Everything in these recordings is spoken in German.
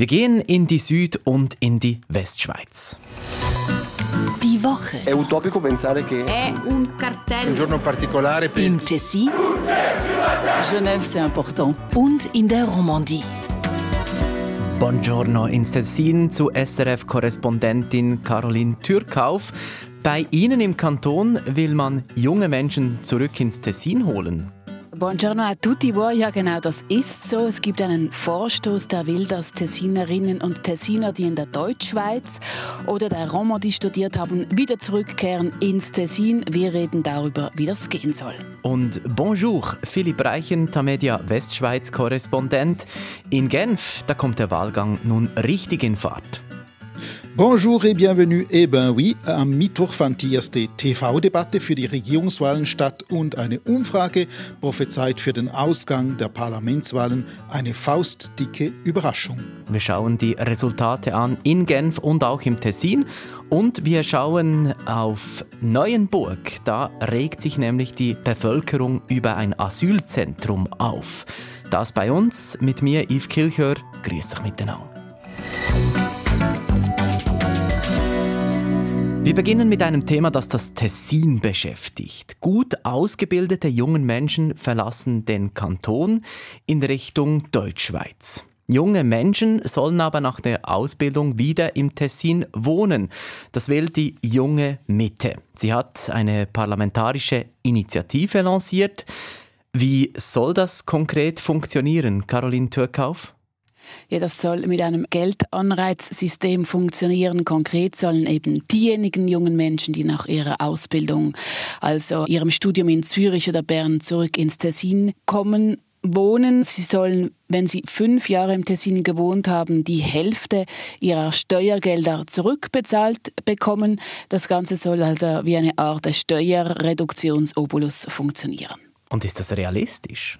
Wir gehen in die Süd- und in die Westschweiz. Die Woche. È utopico pensare che È un cartello. Un giorno particolare per Im Tessin Genève, c'est important. und in der Romandie. Buongiorno ins Tessin zu SRF-Korrespondentin Caroline Türkauf. Bei Ihnen im Kanton will man junge Menschen zurück ins Tessin holen. Buongiorno a tutti voi. Ja, genau, das ist so. Es gibt einen Vorstoß, der will, dass Tessinerinnen und Tessiner, die in der Deutschschweiz oder der Romandie studiert haben, wieder zurückkehren ins Tessin. Wir reden darüber, wie das gehen soll. Und bonjour, Philipp Reichen, Tamedia Westschweiz-Korrespondent. In Genf, da kommt der Wahlgang nun richtig in Fahrt. Bonjour et bienvenue. Eh ben oui, am Mittwoch fand die erste TV-Debatte für die Regierungswahlen statt und eine Umfrage prophezeit für den Ausgang der Parlamentswahlen eine faustdicke Überraschung. Wir schauen die Resultate an in Genf und auch im Tessin. Und wir schauen auf Neuenburg. Da regt sich nämlich die Bevölkerung über ein Asylzentrum auf. Das bei uns, mit mir Yves Kilchör. Grüß dich miteinander. Wir beginnen mit einem Thema, das das Tessin beschäftigt. Gut ausgebildete junge Menschen verlassen den Kanton in Richtung Deutschschweiz. Junge Menschen sollen aber nach der Ausbildung wieder im Tessin wohnen. Das will die junge Mitte. Sie hat eine parlamentarische Initiative lanciert. Wie soll das konkret funktionieren, Caroline Türkauf? Ja, das soll mit einem Geldanreizsystem funktionieren. Konkret sollen eben diejenigen jungen Menschen, die nach ihrer Ausbildung, also ihrem Studium in Zürich oder Bern zurück ins Tessin kommen, wohnen. Sie sollen, wenn sie fünf Jahre im Tessin gewohnt haben, die Hälfte ihrer Steuergelder zurückbezahlt bekommen. Das Ganze soll also wie eine Art Steuerreduktionsobolus funktionieren. Und ist das realistisch?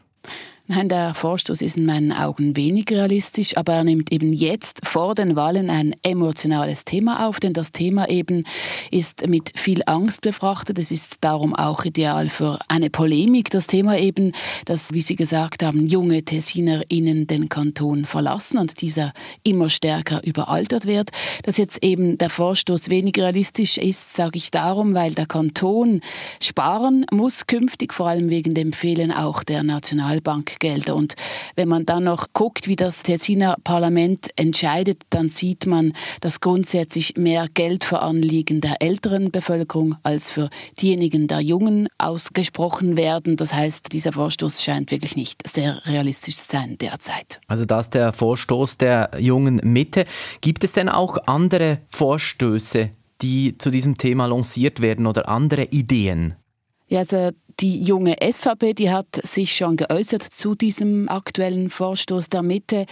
Nein, der Vorstoß ist in meinen Augen wenig realistisch, aber er nimmt eben jetzt vor den Wahlen ein emotionales Thema auf, denn das Thema eben ist mit viel Angst befrachtet. Es ist darum auch ideal für eine Polemik. Das Thema eben, dass, wie Sie gesagt haben, junge TessinerInnen den Kanton verlassen und dieser immer stärker überaltert wird. Dass jetzt eben der Vorstoß wenig realistisch ist, sage ich darum, weil der Kanton sparen muss künftig, vor allem wegen dem Fehlen auch der Nationalbank Gelder. Und wenn man dann noch guckt, wie das Tessiner Parlament entscheidet, dann sieht man, dass grundsätzlich mehr Geld für Anliegen der älteren Bevölkerung als für diejenigen der Jungen ausgesprochen werden. Das heißt, dieser Vorstoß scheint wirklich nicht sehr realistisch zu sein derzeit. Also das ist der Vorstoß der jungen Mitte. Gibt es denn auch andere Vorstöße, die zu diesem Thema lanciert werden oder andere Ideen? Ja, also die junge SVP, die hat sich schon geäußert zu diesem aktuellen Vorstoß der Mitte.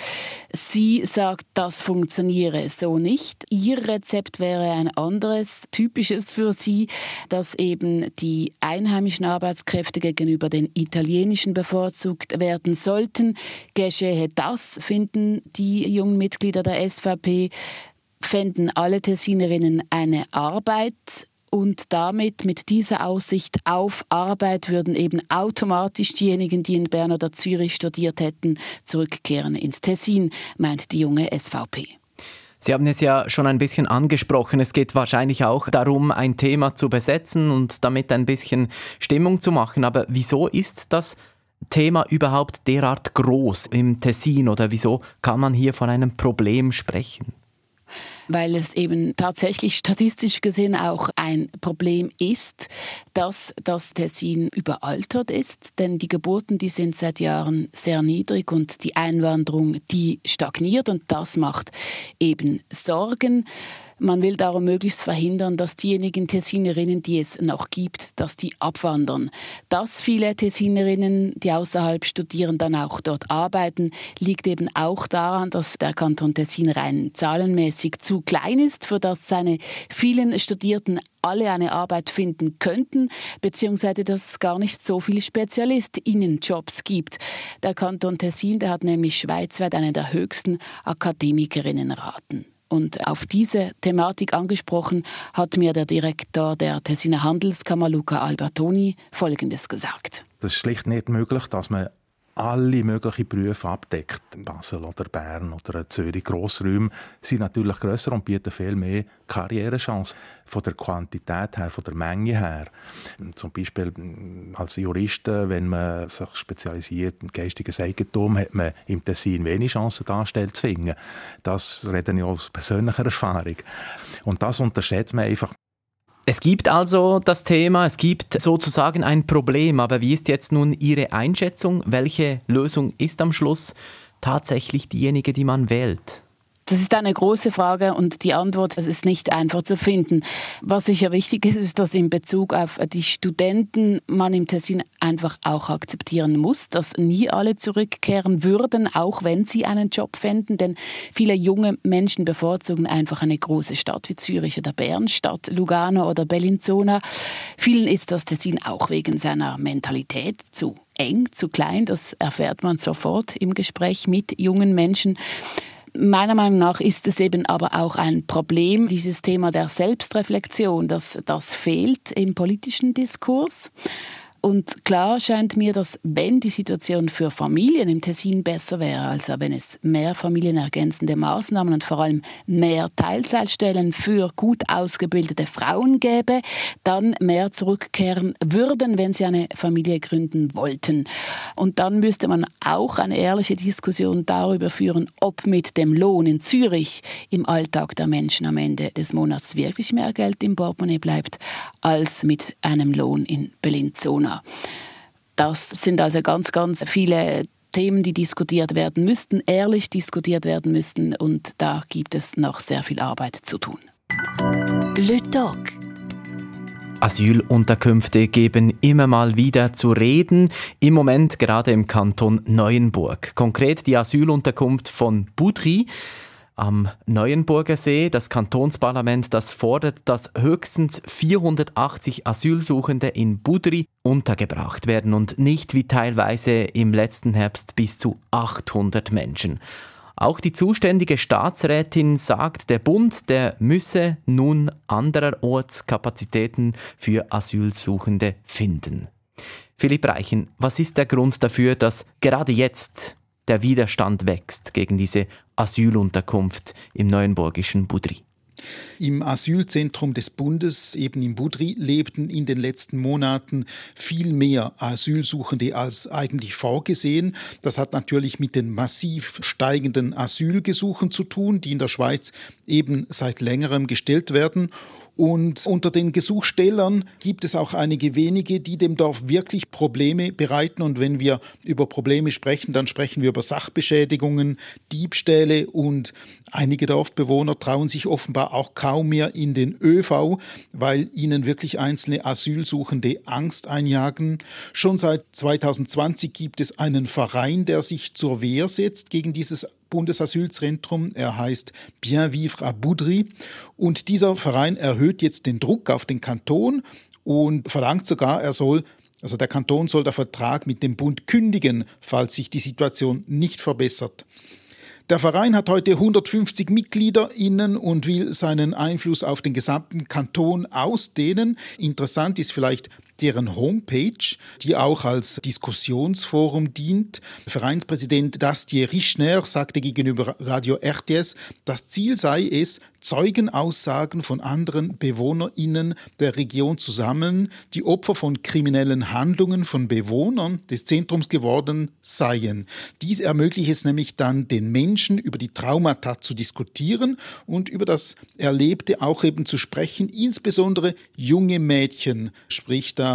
Sie sagt, das funktioniere so nicht. Ihr Rezept wäre ein anderes, typisches für sie, dass eben die einheimischen Arbeitskräfte gegenüber den italienischen bevorzugt werden sollten. Geschehe das, finden die jungen Mitglieder der SVP fänden alle Tessinerinnen eine Arbeit und damit mit dieser Aussicht auf Arbeit würden eben automatisch diejenigen, die in Bern oder Zürich studiert hätten, zurückkehren ins Tessin, meint die junge SVP. Sie haben es ja schon ein bisschen angesprochen. Es geht wahrscheinlich auch darum, ein Thema zu besetzen und damit ein bisschen Stimmung zu machen. Aber wieso ist das Thema überhaupt derart groß im Tessin oder wieso kann man hier von einem Problem sprechen? Weil es eben tatsächlich statistisch gesehen auch ein Problem ist, dass das Tessin überaltert ist, denn die Geburten, die sind seit Jahren sehr niedrig und die Einwanderung, die stagniert und das macht eben Sorgen. Man will darum möglichst verhindern, dass diejenigen Tessinerinnen, die es noch gibt, dass die abwandern. Dass viele Tessinerinnen, die außerhalb studieren, dann auch dort arbeiten, liegt eben auch daran, dass der Kanton Tessin rein zahlenmäßig zu klein ist, für das seine vielen Studierten alle eine Arbeit finden könnten, beziehungsweise dass es gar nicht so viele SpezialistInnenjobs gibt. Der Kanton Tessin, der hat nämlich schweizweit eine der höchsten Akademikerinnenraten. Und auf diese Thematik angesprochen hat mir der Direktor der Tessiner Handelskammer, Luca Albertoni, Folgendes gesagt. Das ist schlicht nicht möglich, dass man alle möglichen Berufe abdeckt. Basel oder Bern oder Zürich, Grossräume sind natürlich grösser und bieten viel mehr Karrierechancen. Von der Quantität her, von der Menge her. Zum Beispiel als Jurist, wenn man sich spezialisiert im geistiges Eigentum, hat man im Tessin wenig Chancen, Anstellen zu finden. Das rede ich aus persönlicher Erfahrung. Und das unterschätzt man einfach. Es gibt also das Thema, es gibt sozusagen ein Problem, aber wie ist jetzt nun Ihre Einschätzung? Welche Lösung ist am Schluss tatsächlich diejenige, die man wählt? Das ist eine große Frage und die Antwort das ist nicht einfach zu finden. Was sicher wichtig ist, ist, dass in Bezug auf die Studenten man im Tessin einfach auch akzeptieren muss, dass nie alle zurückkehren würden, auch wenn sie einen Job fänden. Denn viele junge Menschen bevorzugen einfach eine große Stadt wie Zürich oder Bern statt Lugano oder Bellinzona. Vielen ist das Tessin auch wegen seiner Mentalität zu eng, zu klein. Das erfährt man sofort im Gespräch mit jungen Menschen. Meiner Meinung nach ist es eben aber auch ein Problem, dieses Thema der Selbstreflexion, dass das fehlt im politischen Diskurs. Und klar scheint mir, dass wenn die Situation für Familien im Tessin besser wäre, also wenn es mehr familienergänzende Maßnahmen und vor allem mehr Teilzeitstellen für gut ausgebildete Frauen gäbe, dann mehr zurückkehren würden, wenn sie eine Familie gründen wollten. Und dann müsste man auch eine ehrliche Diskussion darüber führen, ob mit dem Lohn in Zürich im Alltag der Menschen am Ende des Monats wirklich mehr Geld im Portemonnaie bleibt, als mit einem Lohn in Bellinzona. Corona. Das sind also ganz, ganz viele Themen, die diskutiert werden müssten, ehrlich diskutiert werden müssten und da gibt es noch sehr viel Arbeit zu tun. Le Doc. Asylunterkünfte geben immer mal wieder zu reden, im Moment gerade im Kanton Neuenburg. Konkret die Asylunterkunft von Boudry am Neuenburger See. Das Kantonsparlament das fordert, dass höchstens 480 Asylsuchende in Budri untergebracht werden und nicht wie teilweise im letzten Herbst bis zu 800 Menschen. Auch die zuständige Staatsrätin sagt, der Bund, der müsse nun andererorts Kapazitäten für Asylsuchende finden. Philipp Reichen, was ist der Grund dafür, dass gerade jetzt der Widerstand wächst gegen diese Asylunterkunft im neuenburgischen Budri. Im Asylzentrum des Bundes, eben in Budri, lebten in den letzten Monaten viel mehr Asylsuchende als eigentlich vorgesehen. Das hat natürlich mit den massiv steigenden Asylgesuchen zu tun, die in der Schweiz eben seit längerem gestellt werden. Und unter den Gesuchstellern gibt es auch einige wenige, die dem Dorf wirklich Probleme bereiten. Und wenn wir über Probleme sprechen, dann sprechen wir über Sachbeschädigungen, Diebstähle und einige Dorfbewohner trauen sich offenbar auch kaum mehr in den ÖV, weil ihnen wirklich einzelne Asylsuchende Angst einjagen. Schon seit 2020 gibt es einen Verein, der sich zur Wehr setzt gegen dieses Bundesasylzentrum. Er heißt Bien Vivre à Boudry. Und dieser Verein erhöht jetzt den Druck auf den Kanton und verlangt sogar, er soll also der Kanton soll der Vertrag mit dem Bund kündigen, falls sich die Situation nicht verbessert. Der Verein hat heute 150 MitgliederInnen und will seinen Einfluss auf den gesamten Kanton ausdehnen. Interessant ist vielleicht deren Homepage, die auch als Diskussionsforum dient. Vereinspräsident Dastier Rischner sagte gegenüber Radio RTS, das Ziel sei es, Zeugenaussagen von anderen BewohnerInnen der Region zu sammeln, die Opfer von kriminellen Handlungen von Bewohnern des Zentrums geworden seien. Dies ermöglicht es nämlich dann den Menschen über die Traumata zu diskutieren und über das Erlebte auch eben zu sprechen, insbesondere junge Mädchen spricht da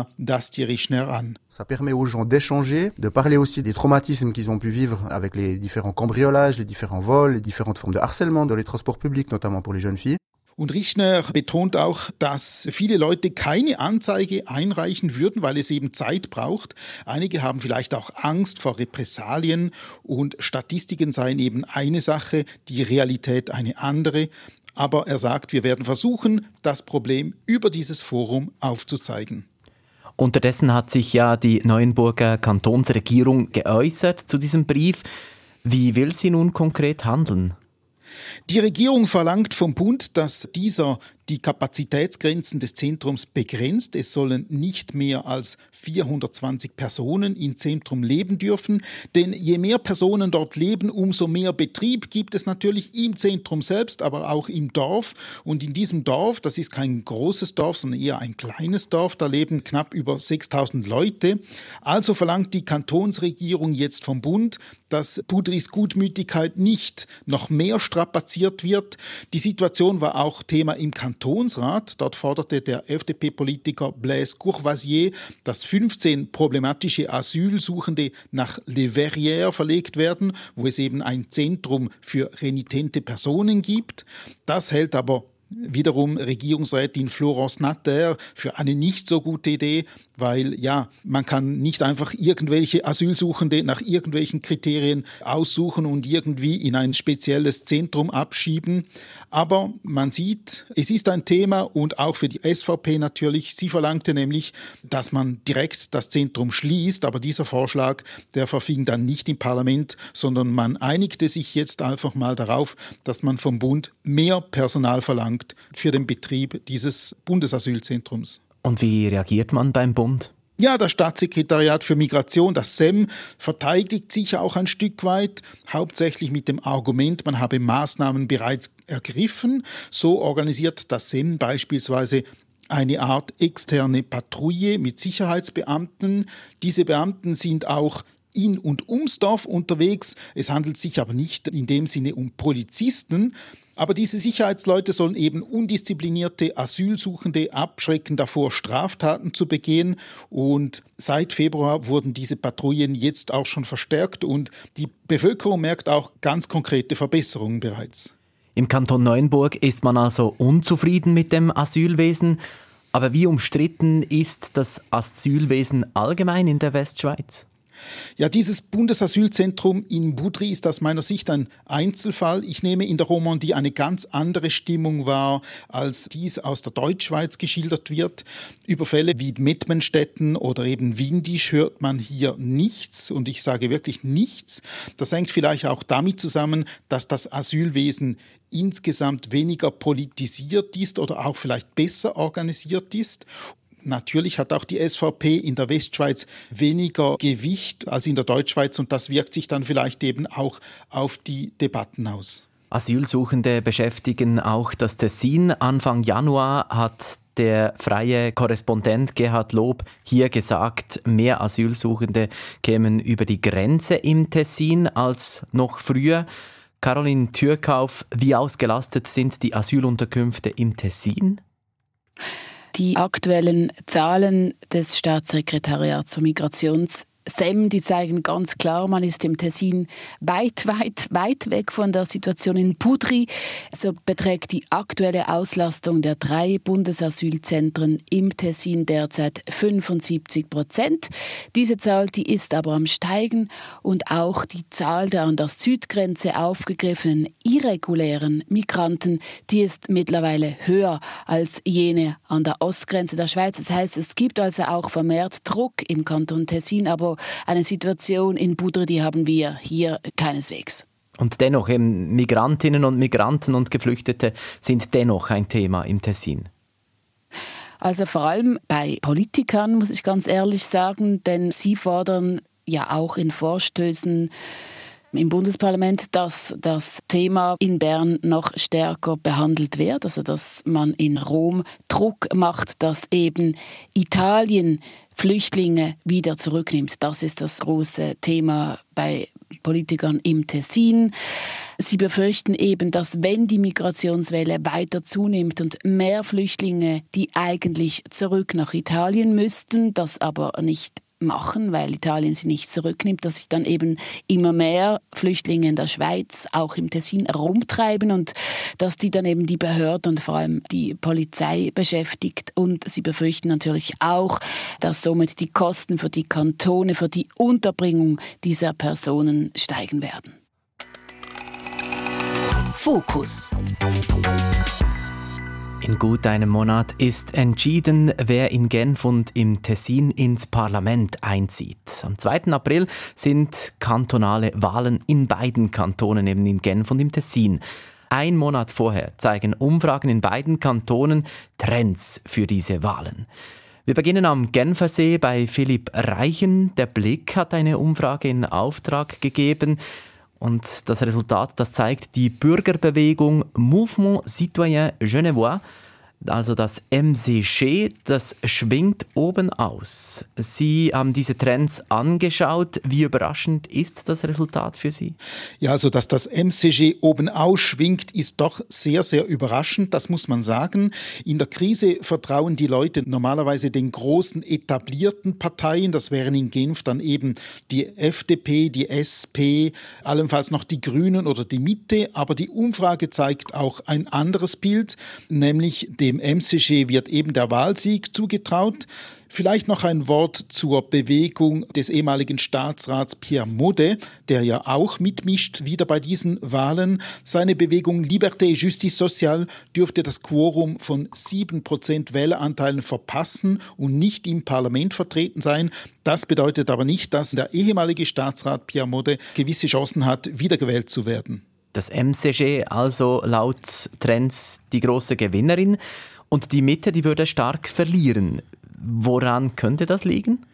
Ça permet aux gens d'échanger, de parler aussi des traumatismes qu'ils ont pu vivre avec les différents cambriolages, les différents vols, les différentes formes de harcèlement dans les transports publics, notamment pour les jeunes filles. Und Richner betont auch, dass viele Leute keine Anzeige einreichen würden, weil es eben Zeit braucht. Einige haben vielleicht auch Angst vor Repressalien und Statistiken seien eben eine Sache, die Realität eine andere. Aber er sagt, wir werden versuchen, das Problem über dieses Forum aufzuzeigen. Unterdessen hat sich ja die Neuenburger Kantonsregierung geäußert zu diesem Brief. Wie will sie nun konkret handeln? Die Regierung verlangt vom Bund, dass dieser die Kapazitätsgrenzen des Zentrums begrenzt. Es sollen nicht mehr als 420 Personen im Zentrum leben dürfen, denn je mehr Personen dort leben, umso mehr Betrieb gibt es natürlich im Zentrum selbst, aber auch im Dorf. Und in diesem Dorf, das ist kein großes Dorf, sondern eher ein kleines Dorf, da leben knapp über 6000 Leute. Also verlangt die Kantonsregierung jetzt vom Bund, dass Budris Gutmütigkeit nicht noch mehr strapaziert wird. Die Situation war auch Thema im Kantonsrat. Dort forderte der FDP-Politiker Blaise Courvoisier, dass 15 problematische Asylsuchende nach Le Verrières verlegt werden, wo es eben ein Zentrum für renitente Personen gibt. Das hält aber wiederum Regierungsrätin Florence Natter für eine nicht so gute Idee, weil ja, man kann nicht einfach irgendwelche Asylsuchende nach irgendwelchen Kriterien aussuchen und irgendwie in ein spezielles Zentrum abschieben. Aber man sieht, es ist ein Thema und auch für die SVP natürlich. Sie verlangte nämlich, dass man direkt das Zentrum schließt, aber dieser Vorschlag, der verfing dann nicht im Parlament, sondern man einigte sich jetzt einfach mal darauf, dass man vom Bund mehr Personal verlangt für den Betrieb dieses Bundesasylzentrums. Und wie reagiert man beim Bund? Ja, das Staatssekretariat für Migration, das SEM, verteidigt sich auch ein Stück weit, hauptsächlich mit dem Argument, man habe Maßnahmen bereits ergriffen. So organisiert das SEM beispielsweise eine Art externe Patrouille mit Sicherheitsbeamten. Diese Beamten sind auch in und ums Dorf unterwegs. Es handelt sich aber nicht in dem Sinne um Polizisten, aber diese Sicherheitsleute sollen eben undisziplinierte Asylsuchende abschrecken davor, Straftaten zu begehen. Und seit Februar wurden diese Patrouillen jetzt auch schon verstärkt und die Bevölkerung merkt auch ganz konkrete Verbesserungen bereits. Im Kanton Neuenburg ist man also unzufrieden mit dem Asylwesen. Aber wie umstritten ist das Asylwesen allgemein in der Westschweiz? Ja, dieses Bundesasylzentrum in Budri ist aus meiner Sicht ein Einzelfall. Ich nehme in der Romandie eine ganz andere Stimmung wahr, als dies aus der Deutschschweiz geschildert wird. Über Fälle wie Mettmenstetten oder eben Windisch hört man hier nichts und ich sage wirklich nichts. Das hängt vielleicht auch damit zusammen, dass das Asylwesen insgesamt weniger politisiert ist oder auch vielleicht besser organisiert ist Natürlich hat auch die SVP in der Westschweiz weniger Gewicht als in der Deutschschweiz und das wirkt sich dann vielleicht eben auch auf die Debatten aus. Asylsuchende beschäftigen auch das Tessin. Anfang Januar hat der freie Korrespondent Gerhard Lob hier gesagt, mehr Asylsuchende kämen über die Grenze im Tessin als noch früher. Caroline Türkauf, wie ausgelastet sind die Asylunterkünfte im Tessin? Die aktuellen Zahlen des Staatssekretariats zur Migrations SEM, die zeigen ganz klar, man ist im Tessin weit, weit, weit weg von der Situation in Pudri. So beträgt die aktuelle Auslastung der drei Bundesasylzentren im Tessin derzeit 75 Prozent. Diese Zahl, die ist aber am Steigen und auch die Zahl der an der Südgrenze aufgegriffenen irregulären Migranten, die ist mittlerweile höher als jene an der Ostgrenze der Schweiz. Das heißt, es gibt also auch vermehrt Druck im Kanton Tessin, aber eine Situation in Budre, die haben wir hier keineswegs. Und dennoch, eben Migrantinnen und Migranten und Geflüchtete sind dennoch ein Thema im Tessin. Also vor allem bei Politikern, muss ich ganz ehrlich sagen, denn sie fordern ja auch in Vorstößen im Bundesparlament, dass das Thema in Bern noch stärker behandelt wird, also dass man in Rom Druck macht, dass eben Italien Flüchtlinge wieder zurücknimmt. Das ist das große Thema bei Politikern im Tessin. Sie befürchten eben, dass wenn die Migrationswelle weiter zunimmt und mehr Flüchtlinge, die eigentlich zurück nach Italien müssten, das aber nicht machen, weil Italien sie nicht zurücknimmt, dass sich dann eben immer mehr Flüchtlinge in der Schweiz, auch im Tessin, herumtreiben und dass die dann eben die Behörden und vor allem die Polizei beschäftigt. Und sie befürchten natürlich auch, dass somit die Kosten für die Kantone, für die Unterbringung dieser Personen steigen werden. Fokus. In gut einem Monat ist entschieden, wer in Genf und im Tessin ins Parlament einzieht. Am 2. April sind kantonale Wahlen in beiden Kantonen, eben in Genf und im Tessin. ein Monat vorher zeigen Umfragen in beiden Kantonen Trends für diese Wahlen. Wir beginnen am Genfersee bei Philipp Reichen. Der Blick hat eine Umfrage in Auftrag gegeben. Und das Resultat, das zeigt die Bürgerbewegung Mouvement Citoyen Genevois also das MCG, das schwingt oben aus. Sie haben diese Trends angeschaut. Wie überraschend ist das Resultat für Sie? Ja, also dass das MCG oben ausschwingt, ist doch sehr, sehr überraschend. Das muss man sagen. In der Krise vertrauen die Leute normalerweise den großen etablierten Parteien. Das wären in Genf dann eben die FDP, die SP, allenfalls noch die Grünen oder die Mitte. Aber die Umfrage zeigt auch ein anderes Bild, nämlich dem dem MCG wird eben der Wahlsieg zugetraut. Vielleicht noch ein Wort zur Bewegung des ehemaligen Staatsrats Pierre Maudet, der ja auch mitmischt wieder bei diesen Wahlen. Seine Bewegung Liberté Justice Sociale dürfte das Quorum von 7% Wähleranteilen verpassen und nicht im Parlament vertreten sein. Das bedeutet aber nicht, dass der ehemalige Staatsrat Pierre Maudet gewisse Chancen hat, wiedergewählt zu werden das MCG also laut Trends die große Gewinnerin und die Mitte, die würde stark verlieren. Woran könnte das liegen?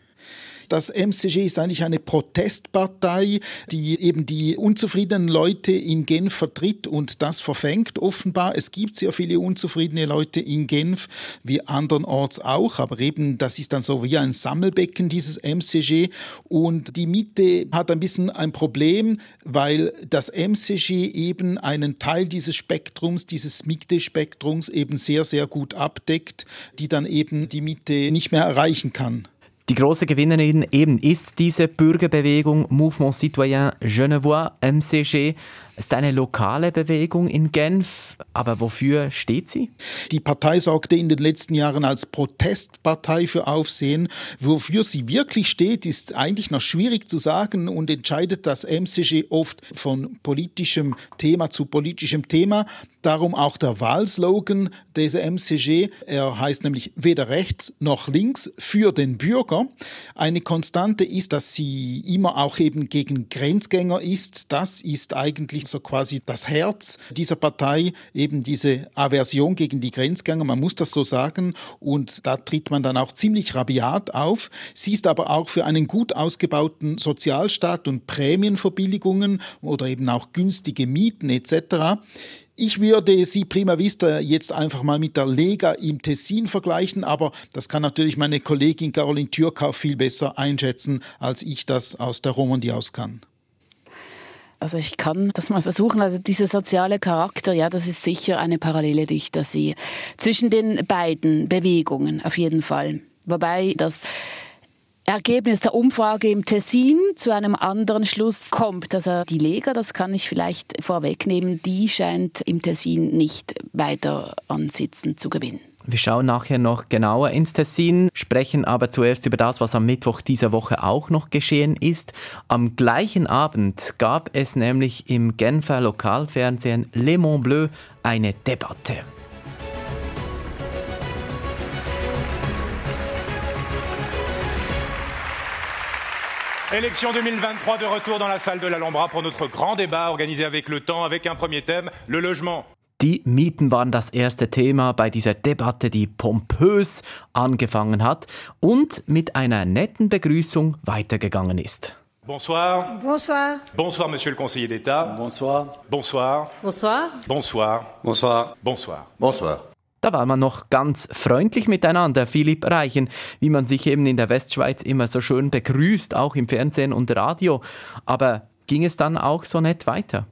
Das MCG ist eigentlich eine Protestpartei, die eben die unzufriedenen Leute in Genf vertritt und das verfängt offenbar. Es gibt sehr viele unzufriedene Leute in Genf, wie andernorts auch, aber eben das ist dann so wie ein Sammelbecken, dieses MCG. Und die Mitte hat ein bisschen ein Problem, weil das MCG eben einen Teil dieses Spektrums, dieses Mitte-Spektrums eben sehr, sehr gut abdeckt, die dann eben die Mitte nicht mehr erreichen kann. Die große Gewinnerin eben ist diese Bürgerbewegung Mouvement Citoyen Genevois, MCG. Ist eine lokale Bewegung in Genf, aber wofür steht sie? Die Partei sorgte in den letzten Jahren als Protestpartei für Aufsehen. Wofür sie wirklich steht, ist eigentlich noch schwierig zu sagen und entscheidet das MCG oft von politischem Thema zu politischem Thema. Darum auch der Wahlslogan dieser MCG. Er heißt nämlich weder rechts noch links für den Bürger. Eine Konstante ist, dass sie immer auch eben gegen Grenzgänger ist. Das ist eigentlich so quasi das Herz dieser Partei, eben diese Aversion gegen die Grenzgänger, man muss das so sagen, und da tritt man dann auch ziemlich rabiat auf. Sie ist aber auch für einen gut ausgebauten Sozialstaat und Prämienverbilligungen oder eben auch günstige Mieten etc. Ich würde sie prima vista jetzt einfach mal mit der Lega im Tessin vergleichen, aber das kann natürlich meine Kollegin Caroline Türkau viel besser einschätzen, als ich das aus der Romandie aus kann. Also ich kann das mal versuchen. Also dieser soziale Charakter, ja, das ist sicher eine Parallele, die ich da sehe. Zwischen den beiden Bewegungen auf jeden Fall. Wobei das Ergebnis der Umfrage im Tessin zu einem anderen Schluss kommt. Also die Lega, das kann ich vielleicht vorwegnehmen, die scheint im Tessin nicht weiter an Sitzen zu gewinnen. Wir schauen nachher noch genauer ins Tessin, sprechen aber zuerst über das, was am Mittwoch dieser Woche auch noch geschehen ist. Am gleichen Abend gab es nämlich im Genfer Lokalfernsehen Le Mont Bleu eine Debatte. Élection 2023 de retour dans la salle de l'Alhambra pour notre grand débat organisé avec le temps, avec un premier thème, le logement. Die Mieten waren das erste Thema bei dieser Debatte, die pompös angefangen hat und mit einer netten Begrüßung weitergegangen ist. Bonsoir. Bonsoir. Bonsoir, Monsieur le Conseiller d'État. Bonsoir. Bonsoir. Bonsoir. Bonsoir. Bonsoir. Bonsoir. Bonsoir. Da war man noch ganz freundlich miteinander, Philipp Reichen, wie man sich eben in der Westschweiz immer so schön begrüßt, auch im Fernsehen und Radio. Aber ging es dann auch so nett weiter?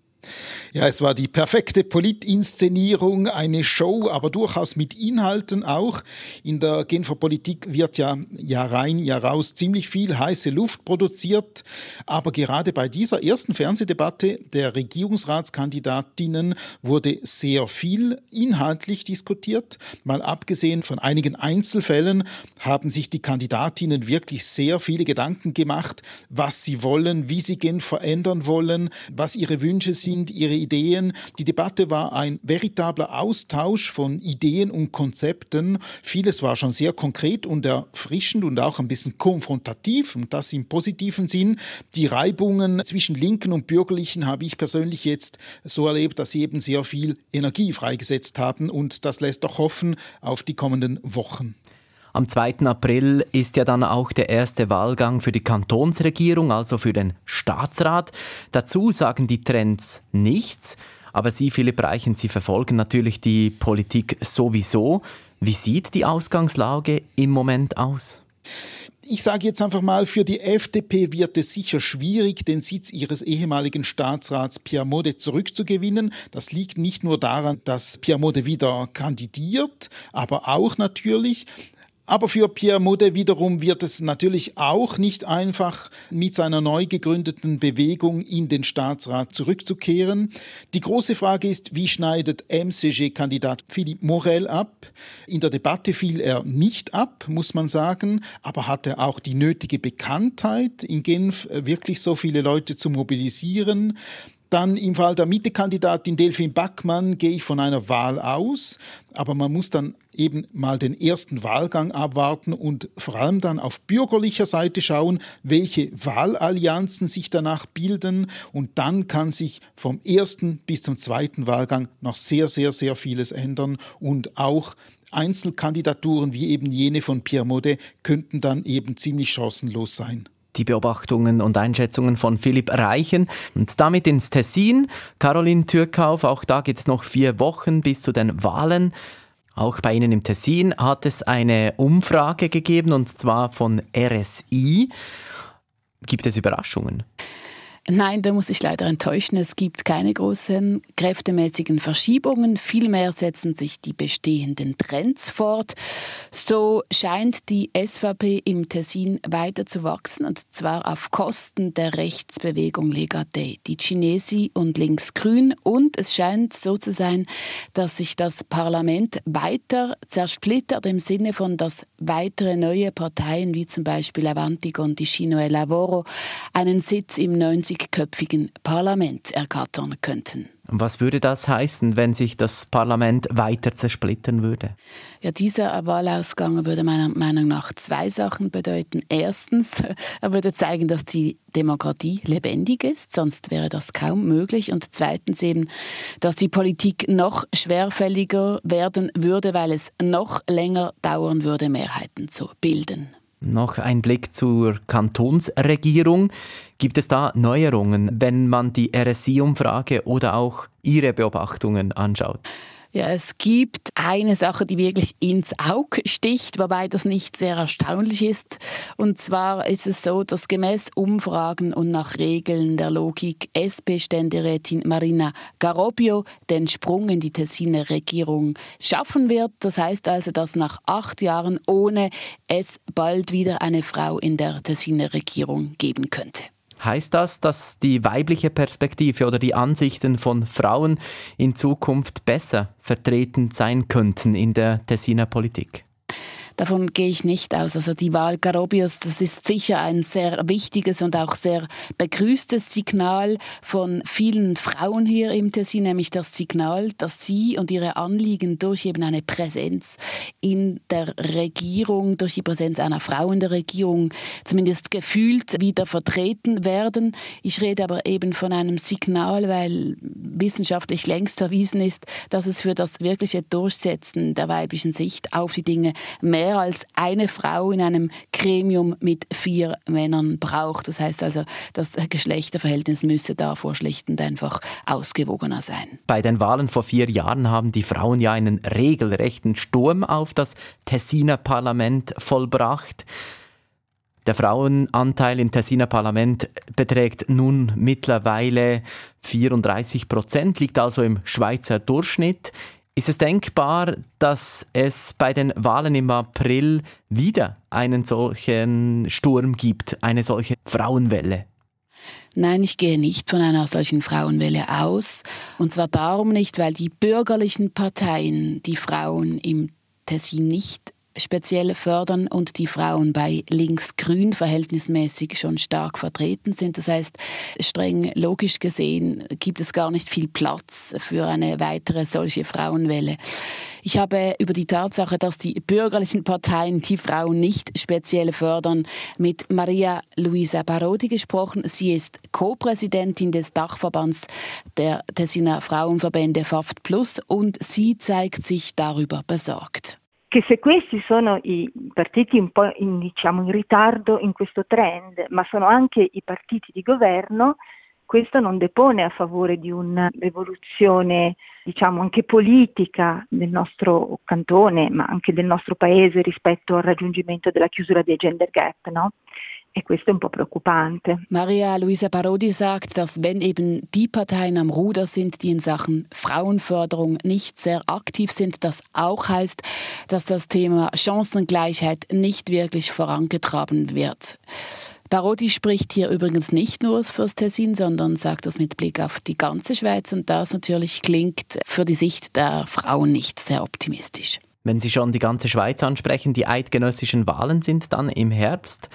Ja, es war die perfekte Politinszenierung, eine Show, aber durchaus mit Inhalten auch. In der Genfer Politik wird ja Jahr rein, Jahr raus ziemlich viel heiße Luft produziert. Aber gerade bei dieser ersten Fernsehdebatte der Regierungsratskandidatinnen wurde sehr viel inhaltlich diskutiert. Mal abgesehen von einigen Einzelfällen haben sich die Kandidatinnen wirklich sehr viele Gedanken gemacht, was sie wollen, wie sie Genf verändern wollen, was ihre Wünsche sind sind ihre Ideen. Die Debatte war ein veritabler Austausch von Ideen und Konzepten. Vieles war schon sehr konkret und erfrischend und auch ein bisschen konfrontativ und das im positiven Sinn. Die Reibungen zwischen Linken und Bürgerlichen habe ich persönlich jetzt so erlebt, dass sie eben sehr viel Energie freigesetzt haben und das lässt doch hoffen auf die kommenden Wochen. Am 2. April ist ja dann auch der erste Wahlgang für die Kantonsregierung, also für den Staatsrat. Dazu sagen die Trends nichts. Aber Sie, Philipp Reichen, Sie verfolgen natürlich die Politik sowieso. Wie sieht die Ausgangslage im Moment aus? Ich sage jetzt einfach mal, für die FDP wird es sicher schwierig, den Sitz ihres ehemaligen Staatsrats Pierre Mode zurückzugewinnen. Das liegt nicht nur daran, dass Pierre Mode wieder kandidiert, aber auch natürlich, aber für Pierre Mode wiederum wird es natürlich auch nicht einfach, mit seiner neu gegründeten Bewegung in den Staatsrat zurückzukehren. Die große Frage ist, wie schneidet MCG-Kandidat Philippe Morel ab? In der Debatte fiel er nicht ab, muss man sagen, aber hatte auch die nötige Bekanntheit, in Genf wirklich so viele Leute zu mobilisieren. Dann im Fall der Mittekandidatin Delphine Backmann gehe ich von einer Wahl aus, aber man muss dann eben mal den ersten Wahlgang abwarten und vor allem dann auf bürgerlicher Seite schauen, welche Wahlallianzen sich danach bilden. Und dann kann sich vom ersten bis zum zweiten Wahlgang noch sehr, sehr, sehr vieles ändern. Und auch Einzelkandidaturen wie eben jene von Pierre Modet könnten dann eben ziemlich chancenlos sein die Beobachtungen und Einschätzungen von Philipp Reichen. Und damit ins Tessin. Caroline Türkauf, auch da geht es noch vier Wochen bis zu den Wahlen. Auch bei Ihnen im Tessin hat es eine Umfrage gegeben, und zwar von RSI. Gibt es Überraschungen? Nein, da muss ich leider enttäuschen. Es gibt keine großen kräftemäßigen Verschiebungen. Vielmehr setzen sich die bestehenden Trends fort. So scheint die SVP im Tessin weiter zu wachsen und zwar auf Kosten der Rechtsbewegung Legate, die Chinesi und Linksgrün. Und es scheint so zu sein, dass sich das Parlament weiter zersplittert im Sinne von, dass weitere neue Parteien wie zum Beispiel Avanti Gondicino e Lavoro einen Sitz im 90 50-köpfigen Parlament ergattern könnten. Was würde das heißen, wenn sich das Parlament weiter zersplittern würde? Ja, dieser Wahlausgang würde meiner Meinung nach zwei Sachen bedeuten. Erstens, er würde zeigen, dass die Demokratie lebendig ist, sonst wäre das kaum möglich. Und zweitens eben, dass die Politik noch schwerfälliger werden würde, weil es noch länger dauern würde, Mehrheiten zu bilden. Noch ein Blick zur Kantonsregierung. Gibt es da Neuerungen, wenn man die RSI-Umfrage oder auch Ihre Beobachtungen anschaut? Ja, es gibt eine Sache, die wirklich ins Auge sticht, wobei das nicht sehr erstaunlich ist. Und zwar ist es so, dass gemäß Umfragen und nach Regeln der Logik SP-Ständerätin Marina Garobio den Sprung in die Tessiner Regierung schaffen wird. Das heißt also, dass nach acht Jahren ohne es bald wieder eine Frau in der Tessiner Regierung geben könnte. Heißt das, dass die weibliche Perspektive oder die Ansichten von Frauen in Zukunft besser vertreten sein könnten in der Tessiner Politik? Davon gehe ich nicht aus. Also die Wahl Garobios, das ist sicher ein sehr wichtiges und auch sehr begrüßtes Signal von vielen Frauen hier im Tessin, nämlich das Signal, dass sie und ihre Anliegen durch eben eine Präsenz in der Regierung, durch die Präsenz einer Frau in der Regierung zumindest gefühlt wieder vertreten werden. Ich rede aber eben von einem Signal, weil wissenschaftlich längst erwiesen ist, dass es für das wirkliche Durchsetzen der weiblichen Sicht auf die Dinge mehr mehr als eine Frau in einem Gremium mit vier Männern braucht. Das heißt also, das Geschlechterverhältnis müsse davor schlicht und einfach ausgewogener sein. Bei den Wahlen vor vier Jahren haben die Frauen ja einen regelrechten Sturm auf das Tessiner Parlament vollbracht. Der Frauenanteil im Tessiner Parlament beträgt nun mittlerweile 34 Prozent, liegt also im Schweizer Durchschnitt. Ist es denkbar, dass es bei den Wahlen im April wieder einen solchen Sturm gibt, eine solche Frauenwelle? Nein, ich gehe nicht von einer solchen Frauenwelle aus. Und zwar darum nicht, weil die bürgerlichen Parteien die Frauen im Tessin nicht speziell fördern und die Frauen bei links-grün verhältnismäßig schon stark vertreten sind. Das heißt, streng logisch gesehen gibt es gar nicht viel Platz für eine weitere solche Frauenwelle. Ich habe über die Tatsache, dass die bürgerlichen Parteien die Frauen nicht speziell fördern, mit Maria Luisa Parodi gesprochen. Sie ist Co-Präsidentin des Dachverbands der Tessiner Frauenverbände FAFT Plus und sie zeigt sich darüber besorgt. Che se questi sono i partiti un po' in, diciamo, in ritardo in questo trend, ma sono anche i partiti di governo, questo non depone a favore di un'evoluzione diciamo anche politica del nostro cantone, ma anche del nostro paese rispetto al raggiungimento della chiusura dei gender gap, no? E questo è un po' preoccupante. Maria Luisa Parodi sagt, dass wenn eben die Parteien am Ruder sind, die in Sachen Frauenförderung nicht sehr aktiv sind, das auch heißt, dass das Thema Chancengleichheit nicht wirklich vorangetragen wird. Parodi spricht hier übrigens nicht nur fürs Tessin, sondern sagt das mit Blick auf die ganze Schweiz und das natürlich klingt für die Sicht der Frauen nicht sehr optimistisch. Wenn Sie schon die ganze Schweiz ansprechen, die eidgenössischen Wahlen sind dann im Herbst.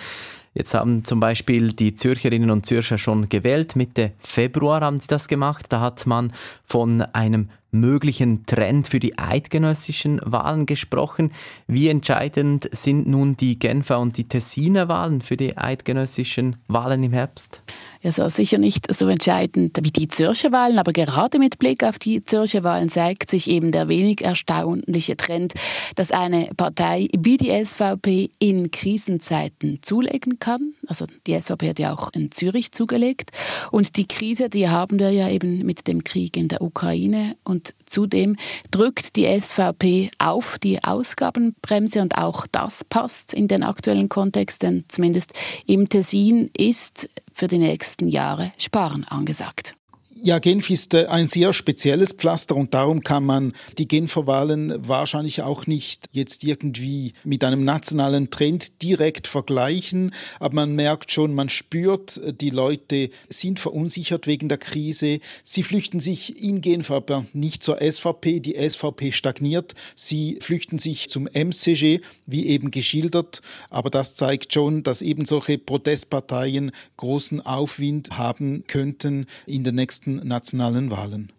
Jetzt haben zum Beispiel die Zürcherinnen und Zürcher schon gewählt. Mitte Februar haben sie das gemacht. Da hat man von einem möglichen Trend für die eidgenössischen Wahlen gesprochen. Wie entscheidend sind nun die Genfer und die Tessiner Wahlen für die eidgenössischen Wahlen im Herbst? Also sicher nicht so entscheidend wie die Zürcher Wahlen, aber gerade mit Blick auf die Zürcher Wahlen zeigt sich eben der wenig erstaunliche Trend, dass eine Partei wie die SVP in Krisenzeiten zulegen kann. Also die SVP hat ja auch in Zürich zugelegt. Und die Krise, die haben wir ja eben mit dem Krieg in der Ukraine. Und zudem drückt die SVP auf die Ausgabenbremse. Und auch das passt in den aktuellen Kontext, denn zumindest im Tessin ist für die nächsten Jahre Sparen angesagt. Ja, Genf ist äh, ein sehr spezielles Pflaster und darum kann man die Genfer Wahlen wahrscheinlich auch nicht jetzt irgendwie mit einem nationalen Trend direkt vergleichen. Aber man merkt schon, man spürt, äh, die Leute sind verunsichert wegen der Krise. Sie flüchten sich in Genf aber nicht zur SVP. Die SVP stagniert. Sie flüchten sich zum MCG, wie eben geschildert. Aber das zeigt schon, dass eben solche Protestparteien großen Aufwind haben könnten in den nächsten nächsten nationalen Wahlen.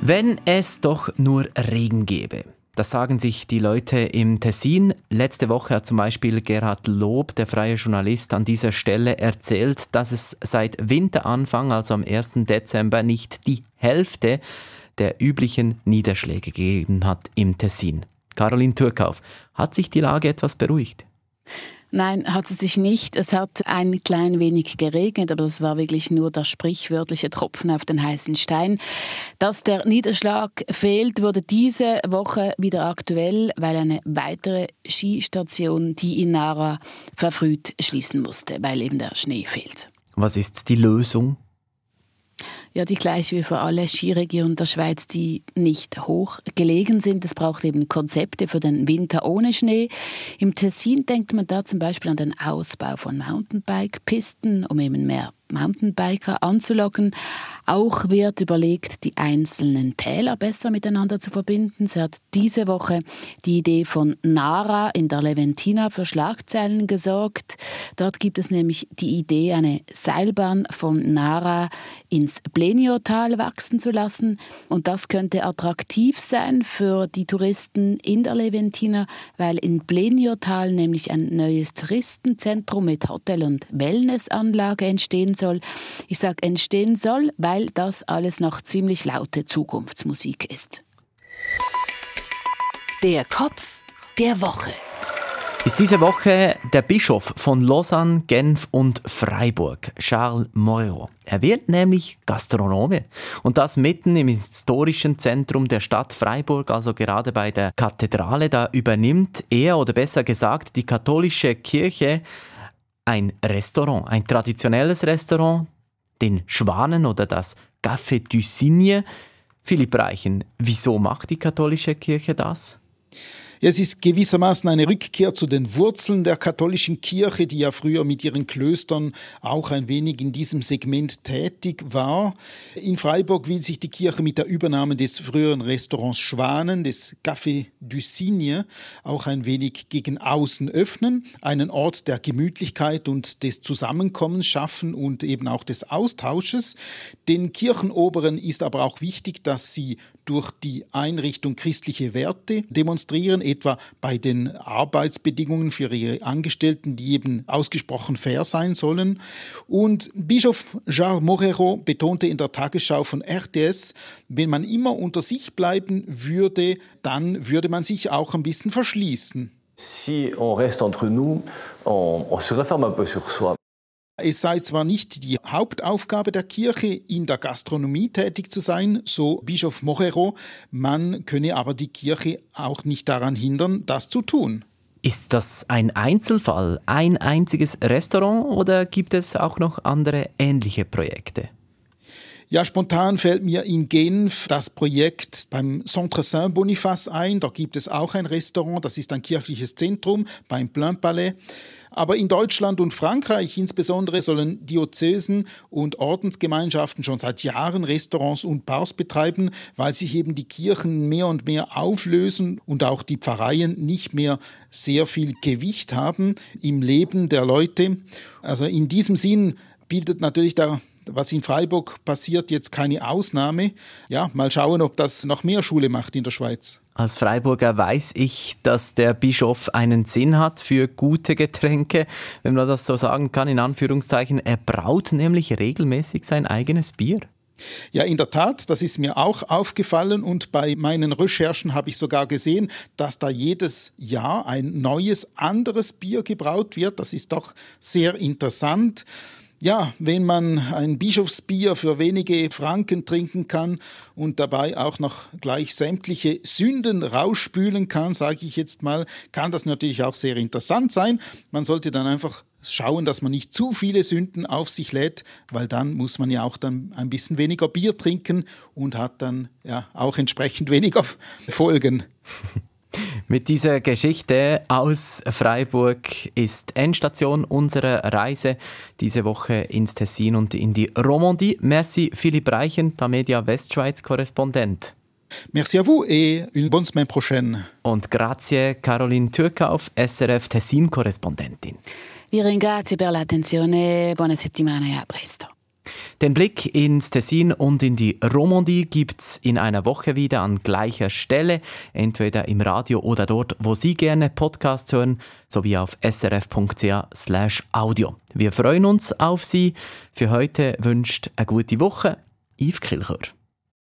Wenn es doch nur Regen gäbe. Das sagen sich die Leute im Tessin. Letzte Woche hat zum Beispiel Gerhard Lob, der freie Journalist, an dieser Stelle erzählt, dass es seit Winteranfang, also am 1. Dezember, nicht die Hälfte der üblichen Niederschläge gegeben hat im Tessin. Caroline Türkauf, hat sich die Lage etwas beruhigt? Nein, hat es sich nicht. Es hat ein klein wenig geregnet, aber das war wirklich nur der sprichwörtliche Tropfen auf den heißen Stein. Dass der Niederschlag fehlt, wurde diese Woche wieder aktuell, weil eine weitere Skistation, die in Nara, verfrüht schließen musste, weil eben der Schnee fehlt. Was ist die Lösung? Ja die gleiche wie für alle Skiregionen der Schweiz, die nicht hoch gelegen sind. Es braucht eben Konzepte für den Winter ohne Schnee. Im Tessin denkt man da zum Beispiel an den Ausbau von Mountainbike-Pisten, um eben mehr Mountainbiker anzulocken. Auch wird überlegt, die einzelnen Täler besser miteinander zu verbinden. Sie hat diese Woche die Idee von Nara in der Leventina für Schlagzeilen gesorgt. Dort gibt es nämlich die Idee, eine Seilbahn von Nara ins Bleniotal wachsen zu lassen. Und das könnte attraktiv sein für die Touristen in der Leventina, weil in Bleniotal nämlich ein neues Touristenzentrum mit Hotel- und Wellnessanlage entstehen soll. Ich sage entstehen soll, weil das alles noch ziemlich laute Zukunftsmusik ist. Der Kopf der Woche ist diese Woche der Bischof von Lausanne, Genf und Freiburg, Charles Moreau. Er wird nämlich Gastronome und das mitten im historischen Zentrum der Stadt Freiburg, also gerade bei der Kathedrale. Da übernimmt er oder besser gesagt die katholische Kirche ein Restaurant, ein traditionelles Restaurant, den Schwanen oder das Café du Cygne. Philipp Reichen, wieso macht die katholische Kirche das? Ja, es ist gewissermaßen eine Rückkehr zu den Wurzeln der katholischen Kirche, die ja früher mit ihren Klöstern auch ein wenig in diesem Segment tätig war. In Freiburg will sich die Kirche mit der Übernahme des früheren Restaurants Schwanen, des Café du Cygne, auch ein wenig gegen außen öffnen, einen Ort der Gemütlichkeit und des Zusammenkommens schaffen und eben auch des Austausches. Den Kirchenoberen ist aber auch wichtig, dass sie durch die Einrichtung christliche Werte demonstrieren, etwa bei den Arbeitsbedingungen für ihre Angestellten, die eben ausgesprochen fair sein sollen. Und Bischof Jean Morero betonte in der Tagesschau von RTS, wenn man immer unter sich bleiben würde, dann würde man sich auch ein bisschen verschließen. Si on reste entre nous, on, on se referme un peu sur soi. Es sei zwar nicht die Hauptaufgabe der Kirche, in der Gastronomie tätig zu sein, so Bischof Morero, man könne aber die Kirche auch nicht daran hindern, das zu tun. Ist das ein Einzelfall, ein einziges Restaurant oder gibt es auch noch andere ähnliche Projekte? Ja, spontan fällt mir in Genf das Projekt beim Centre Saint-Boniface ein. Da gibt es auch ein Restaurant, das ist ein kirchliches Zentrum beim Plein Palais. Aber in Deutschland und Frankreich insbesondere sollen Diözesen und Ordensgemeinschaften schon seit Jahren Restaurants und Bars betreiben, weil sich eben die Kirchen mehr und mehr auflösen und auch die Pfarreien nicht mehr sehr viel Gewicht haben im Leben der Leute. Also in diesem Sinn bietet natürlich der was in Freiburg passiert, jetzt keine Ausnahme. Ja, mal schauen, ob das noch mehr Schule macht in der Schweiz. Als Freiburger weiß ich, dass der Bischof einen Sinn hat für gute Getränke, wenn man das so sagen kann, in Anführungszeichen. Er braut nämlich regelmäßig sein eigenes Bier. Ja, in der Tat, das ist mir auch aufgefallen und bei meinen Recherchen habe ich sogar gesehen, dass da jedes Jahr ein neues, anderes Bier gebraut wird. Das ist doch sehr interessant ja, wenn man ein Bischofsbier für wenige Franken trinken kann und dabei auch noch gleich sämtliche Sünden rausspülen kann, sage ich jetzt mal, kann das natürlich auch sehr interessant sein. Man sollte dann einfach schauen, dass man nicht zu viele Sünden auf sich lädt, weil dann muss man ja auch dann ein bisschen weniger Bier trinken und hat dann ja auch entsprechend weniger Folgen. Mit dieser Geschichte aus Freiburg ist Endstation unserer Reise diese Woche ins Tessin und in die Romandie. Merci Philipp Reichen, der Media Westschweiz Korrespondent. Merci à vous et une bonne semaine prochaine. Und grazie Caroline Türkauf, SRF Tessin Korrespondentin. Vi ringrazio per l'attenzione, buona settimana e a presto. Den Blick ins Tessin und in die Romandie gibt's in einer Woche wieder an gleicher Stelle, entweder im Radio oder dort, wo Sie gerne Podcasts hören, sowie auf srf.ch/audio. Wir freuen uns auf Sie. Für heute wünscht eine gute Woche Yves Kilchör.